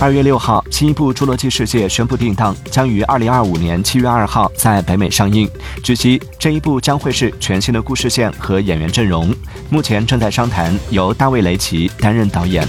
二月六号新一部侏罗纪世界宣布定档将于二零二五年七月二号在北美上映。据悉这一部将会是全新的故事线和演员阵容。目前正在商谈由大卫雷奇担任导演。